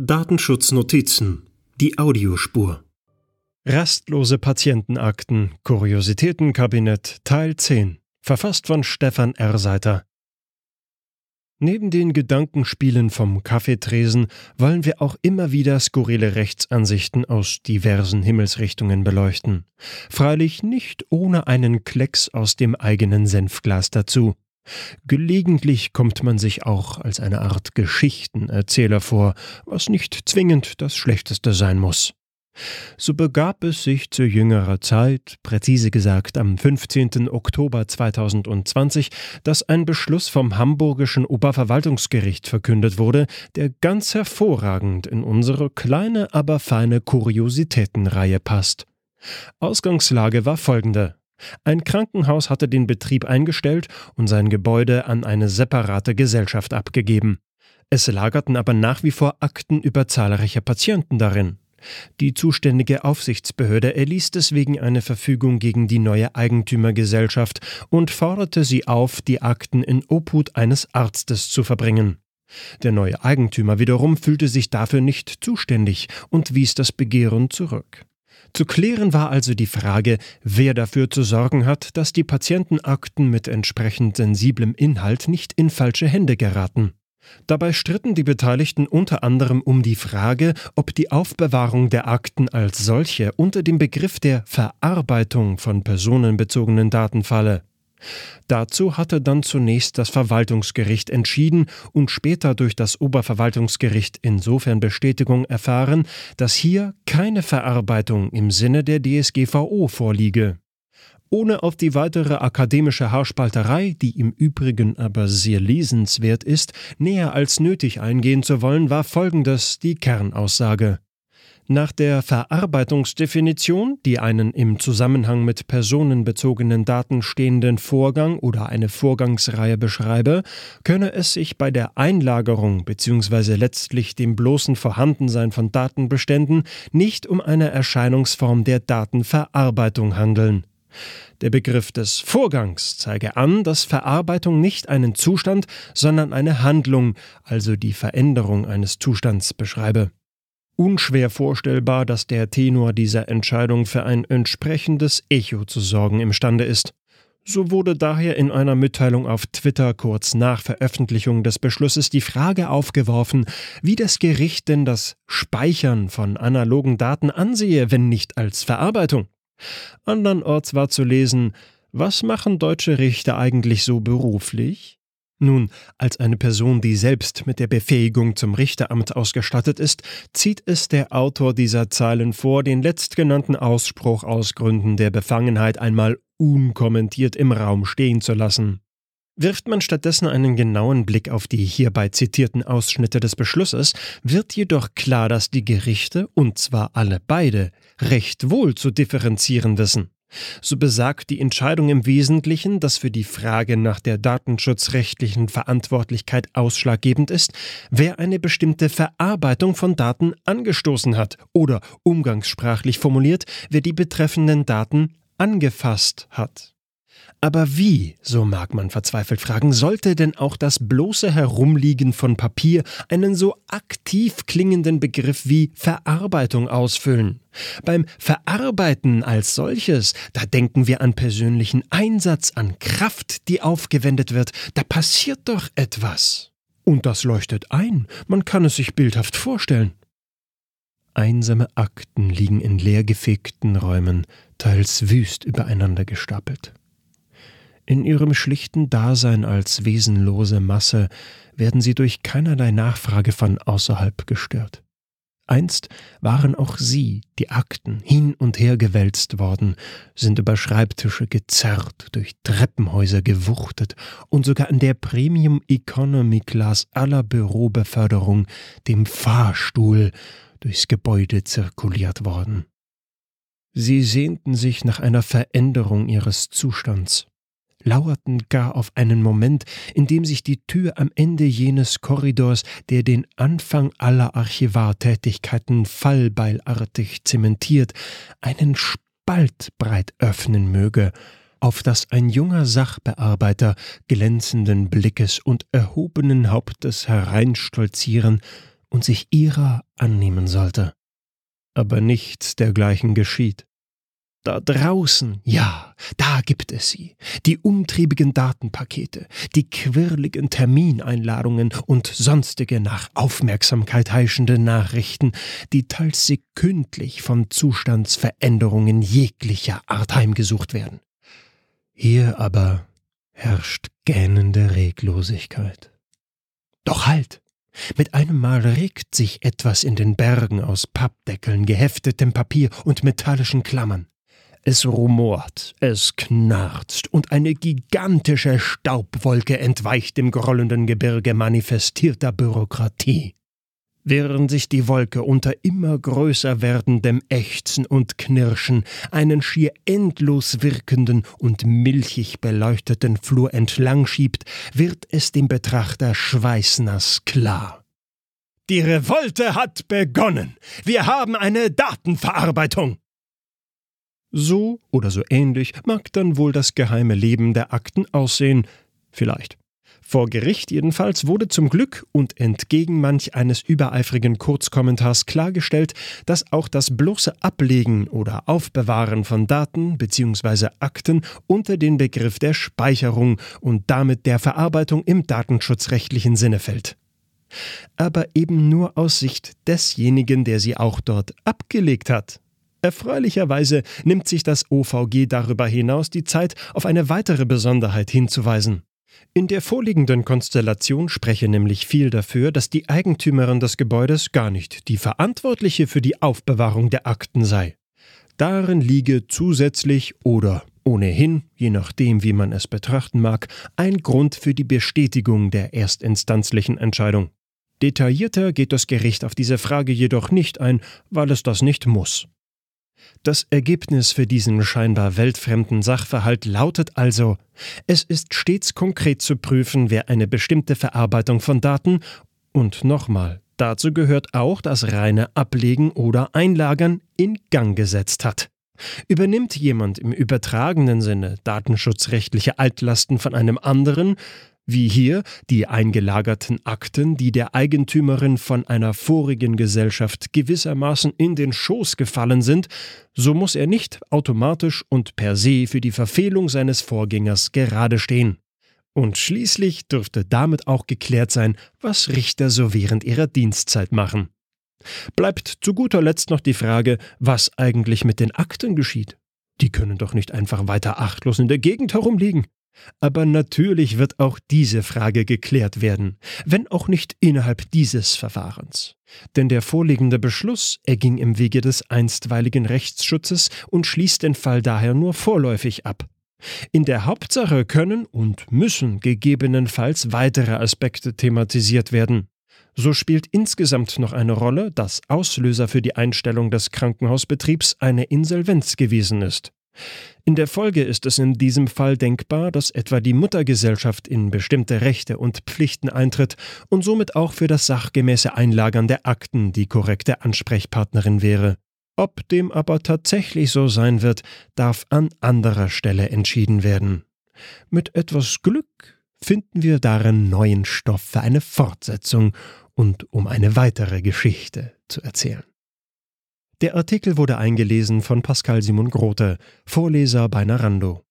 Datenschutznotizen. Die Audiospur. Rastlose Patientenakten, Kuriositätenkabinett, Teil 10. Verfasst von Stefan R. Seiter. Neben den Gedankenspielen vom Kaffeetresen wollen wir auch immer wieder skurrile Rechtsansichten aus diversen Himmelsrichtungen beleuchten. Freilich nicht ohne einen Klecks aus dem eigenen Senfglas dazu. Gelegentlich kommt man sich auch als eine Art Geschichtenerzähler vor, was nicht zwingend das Schlechteste sein muss. So begab es sich zu jüngerer Zeit, präzise gesagt am 15. Oktober 2020, dass ein Beschluss vom Hamburgischen Oberverwaltungsgericht verkündet wurde, der ganz hervorragend in unsere kleine, aber feine Kuriositätenreihe passt. Ausgangslage war folgende. Ein Krankenhaus hatte den Betrieb eingestellt und sein Gebäude an eine separate Gesellschaft abgegeben. Es lagerten aber nach wie vor Akten über zahlreiche Patienten darin. Die zuständige Aufsichtsbehörde erließ deswegen eine Verfügung gegen die neue Eigentümergesellschaft und forderte sie auf, die Akten in Obhut eines Arztes zu verbringen. Der neue Eigentümer wiederum fühlte sich dafür nicht zuständig und wies das Begehren zurück. Zu klären war also die Frage, wer dafür zu sorgen hat, dass die Patientenakten mit entsprechend sensiblem Inhalt nicht in falsche Hände geraten. Dabei stritten die Beteiligten unter anderem um die Frage, ob die Aufbewahrung der Akten als solche unter dem Begriff der Verarbeitung von personenbezogenen Daten falle. Dazu hatte dann zunächst das Verwaltungsgericht entschieden und später durch das Oberverwaltungsgericht insofern Bestätigung erfahren, dass hier keine Verarbeitung im Sinne der DSGVO vorliege. Ohne auf die weitere akademische Haarspalterei, die im Übrigen aber sehr lesenswert ist, näher als nötig eingehen zu wollen, war folgendes die Kernaussage. Nach der Verarbeitungsdefinition, die einen im Zusammenhang mit personenbezogenen Daten stehenden Vorgang oder eine Vorgangsreihe beschreibe, könne es sich bei der Einlagerung bzw. letztlich dem bloßen Vorhandensein von Datenbeständen nicht um eine Erscheinungsform der Datenverarbeitung handeln. Der Begriff des Vorgangs zeige an, dass Verarbeitung nicht einen Zustand, sondern eine Handlung, also die Veränderung eines Zustands beschreibe unschwer vorstellbar, dass der Tenor dieser Entscheidung für ein entsprechendes Echo zu sorgen imstande ist. So wurde daher in einer Mitteilung auf Twitter kurz nach Veröffentlichung des Beschlusses die Frage aufgeworfen, wie das Gericht denn das Speichern von analogen Daten ansehe, wenn nicht als Verarbeitung. Andernorts war zu lesen, was machen deutsche Richter eigentlich so beruflich? Nun, als eine Person, die selbst mit der Befähigung zum Richteramt ausgestattet ist, zieht es der Autor dieser Zeilen vor, den letztgenannten Ausspruch aus Gründen der Befangenheit einmal unkommentiert im Raum stehen zu lassen. Wirft man stattdessen einen genauen Blick auf die hierbei zitierten Ausschnitte des Beschlusses, wird jedoch klar, dass die Gerichte, und zwar alle beide, recht wohl zu differenzieren wissen. So besagt die Entscheidung im Wesentlichen, dass für die Frage nach der datenschutzrechtlichen Verantwortlichkeit ausschlaggebend ist, wer eine bestimmte Verarbeitung von Daten angestoßen hat oder umgangssprachlich formuliert, wer die betreffenden Daten angefasst hat. Aber wie, so mag man verzweifelt fragen, sollte denn auch das bloße Herumliegen von Papier einen so aktiv klingenden Begriff wie Verarbeitung ausfüllen? Beim Verarbeiten als solches, da denken wir an persönlichen Einsatz, an Kraft, die aufgewendet wird, da passiert doch etwas. Und das leuchtet ein, man kann es sich bildhaft vorstellen. Einsame Akten liegen in leergefegten Räumen, teils wüst übereinander gestapelt. In ihrem schlichten Dasein als wesenlose Masse werden sie durch keinerlei Nachfrage von außerhalb gestört. Einst waren auch sie, die Akten, hin und her gewälzt worden, sind über Schreibtische gezerrt, durch Treppenhäuser gewuchtet und sogar in der Premium Economy Class aller Bürobeförderung, dem Fahrstuhl, durchs Gebäude zirkuliert worden. Sie sehnten sich nach einer Veränderung ihres Zustands, lauerten gar auf einen Moment, in dem sich die Tür am Ende jenes Korridors, der den Anfang aller Archivartätigkeiten fallbeilartig zementiert, einen Spalt breit öffnen möge, auf das ein junger Sachbearbeiter glänzenden Blickes und erhobenen Hauptes hereinstolzieren und sich ihrer annehmen sollte. Aber nichts dergleichen geschieht. Da draußen, ja, da gibt es sie, die umtriebigen Datenpakete, die quirligen Termineinladungen und sonstige nach Aufmerksamkeit heischende Nachrichten, die teils sekündlich von Zustandsveränderungen jeglicher Art heimgesucht werden. Hier aber herrscht gähnende Reglosigkeit. Doch halt! Mit einem Mal regt sich etwas in den Bergen aus Pappdeckeln, geheftetem Papier und metallischen Klammern. Es rumort, es knarzt und eine gigantische Staubwolke entweicht dem grollenden Gebirge manifestierter Bürokratie. Während sich die Wolke unter immer größer werdendem Ächzen und Knirschen einen schier endlos wirkenden und milchig beleuchteten Flur entlang schiebt, wird es dem Betrachter schweißnass klar. Die Revolte hat begonnen. Wir haben eine Datenverarbeitung. So oder so ähnlich mag dann wohl das geheime Leben der Akten aussehen. Vielleicht. Vor Gericht jedenfalls wurde zum Glück und entgegen manch eines übereifrigen Kurzkommentars klargestellt, dass auch das bloße Ablegen oder Aufbewahren von Daten bzw. Akten unter den Begriff der Speicherung und damit der Verarbeitung im datenschutzrechtlichen Sinne fällt. Aber eben nur aus Sicht desjenigen, der sie auch dort abgelegt hat. Erfreulicherweise nimmt sich das OVG darüber hinaus die Zeit, auf eine weitere Besonderheit hinzuweisen. In der vorliegenden Konstellation spreche nämlich viel dafür, dass die Eigentümerin des Gebäudes gar nicht die Verantwortliche für die Aufbewahrung der Akten sei. Darin liege zusätzlich oder ohnehin, je nachdem wie man es betrachten mag, ein Grund für die Bestätigung der erstinstanzlichen Entscheidung. Detaillierter geht das Gericht auf diese Frage jedoch nicht ein, weil es das nicht muss. Das Ergebnis für diesen scheinbar weltfremden Sachverhalt lautet also, es ist stets konkret zu prüfen, wer eine bestimmte Verarbeitung von Daten und nochmal, dazu gehört auch das reine Ablegen oder Einlagern in Gang gesetzt hat. Übernimmt jemand im übertragenen Sinne datenschutzrechtliche Altlasten von einem anderen, wie hier die eingelagerten Akten, die der Eigentümerin von einer vorigen Gesellschaft gewissermaßen in den Schoß gefallen sind, so muss er nicht automatisch und per se für die Verfehlung seines Vorgängers gerade stehen. Und schließlich dürfte damit auch geklärt sein, was Richter so während ihrer Dienstzeit machen. Bleibt zu guter Letzt noch die Frage, was eigentlich mit den Akten geschieht. Die können doch nicht einfach weiter achtlos in der Gegend herumliegen. Aber natürlich wird auch diese Frage geklärt werden, wenn auch nicht innerhalb dieses Verfahrens. Denn der vorliegende Beschluss erging im Wege des einstweiligen Rechtsschutzes und schließt den Fall daher nur vorläufig ab. In der Hauptsache können und müssen gegebenenfalls weitere Aspekte thematisiert werden. So spielt insgesamt noch eine Rolle, dass Auslöser für die Einstellung des Krankenhausbetriebs eine Insolvenz gewesen ist. In der Folge ist es in diesem Fall denkbar, dass etwa die Muttergesellschaft in bestimmte Rechte und Pflichten eintritt und somit auch für das sachgemäße Einlagern der Akten die korrekte Ansprechpartnerin wäre. Ob dem aber tatsächlich so sein wird, darf an anderer Stelle entschieden werden. Mit etwas Glück finden wir darin neuen Stoff für eine Fortsetzung und um eine weitere Geschichte zu erzählen. Der Artikel wurde eingelesen von Pascal Simon Grote, Vorleser bei Narando.